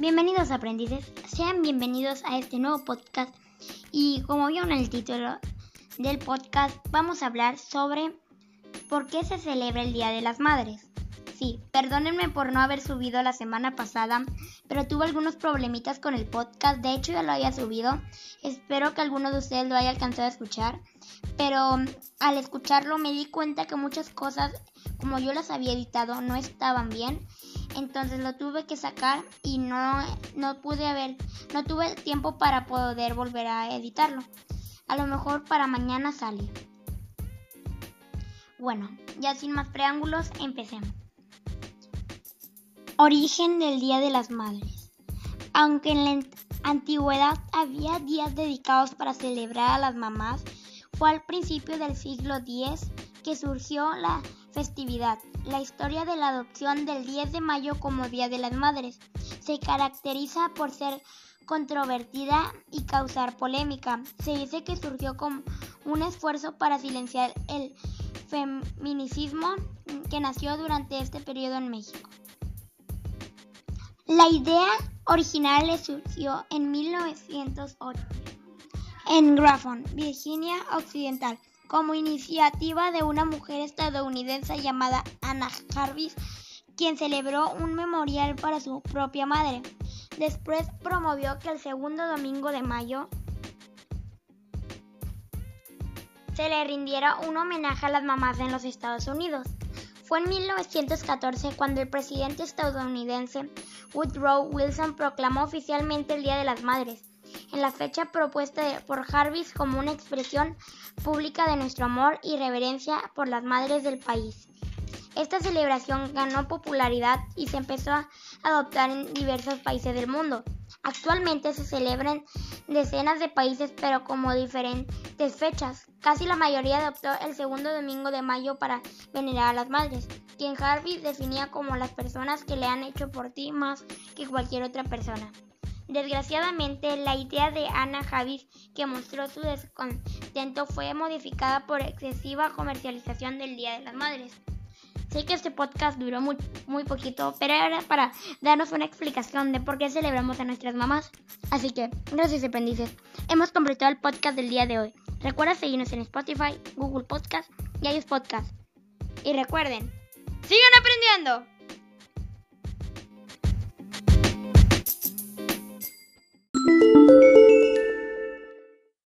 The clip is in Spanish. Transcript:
Bienvenidos aprendices, sean bienvenidos a este nuevo podcast. Y como vieron el título del podcast vamos a hablar sobre por qué se celebra el Día de las Madres. Sí, perdónenme por no haber subido la semana pasada, pero tuve algunos problemitas con el podcast, de hecho ya lo había subido, espero que alguno de ustedes lo haya alcanzado a escuchar, pero al escucharlo me di cuenta que muchas cosas como yo las había editado no estaban bien entonces lo tuve que sacar y no, no pude haber, no tuve tiempo para poder volver a editarlo. A lo mejor para mañana sale. Bueno, ya sin más preámbulos, empecemos. Origen del Día de las Madres. Aunque en la antigüedad había días dedicados para celebrar a las mamás, fue al principio del siglo X que surgió la festividad. La historia de la adopción del 10 de mayo como Día de las Madres se caracteriza por ser controvertida y causar polémica. Se dice que surgió como un esfuerzo para silenciar el feminicismo que nació durante este periodo en México. La idea original le surgió en 1908 en Grafton, Virginia Occidental, como iniciativa de una mujer estadounidense llamada Anna Jarvis, quien celebró un memorial para su propia madre. Después promovió que el segundo domingo de mayo se le rindiera un homenaje a las mamás en los Estados Unidos. Fue en 1914 cuando el presidente estadounidense Woodrow Wilson proclamó oficialmente el Día de las Madres en la fecha propuesta por Jarvis como una expresión pública de nuestro amor y reverencia por las madres del país. Esta celebración ganó popularidad y se empezó a adoptar en diversos países del mundo. Actualmente se celebran decenas de países pero como diferentes fechas. Casi la mayoría adoptó el segundo domingo de mayo para venerar a las madres, quien Jarvis definía como las personas que le han hecho por ti más que cualquier otra persona. Desgraciadamente, la idea de Ana Javis, que mostró su descontento, fue modificada por excesiva comercialización del Día de las Madres. Sé que este podcast duró muy, muy poquito, pero era para darnos una explicación de por qué celebramos a nuestras mamás. Así que, gracias aprendices. Hemos completado el podcast del día de hoy. Recuerda seguirnos en Spotify, Google Podcast y iOS Podcast. Y recuerden, ¡sigan aprendiendo!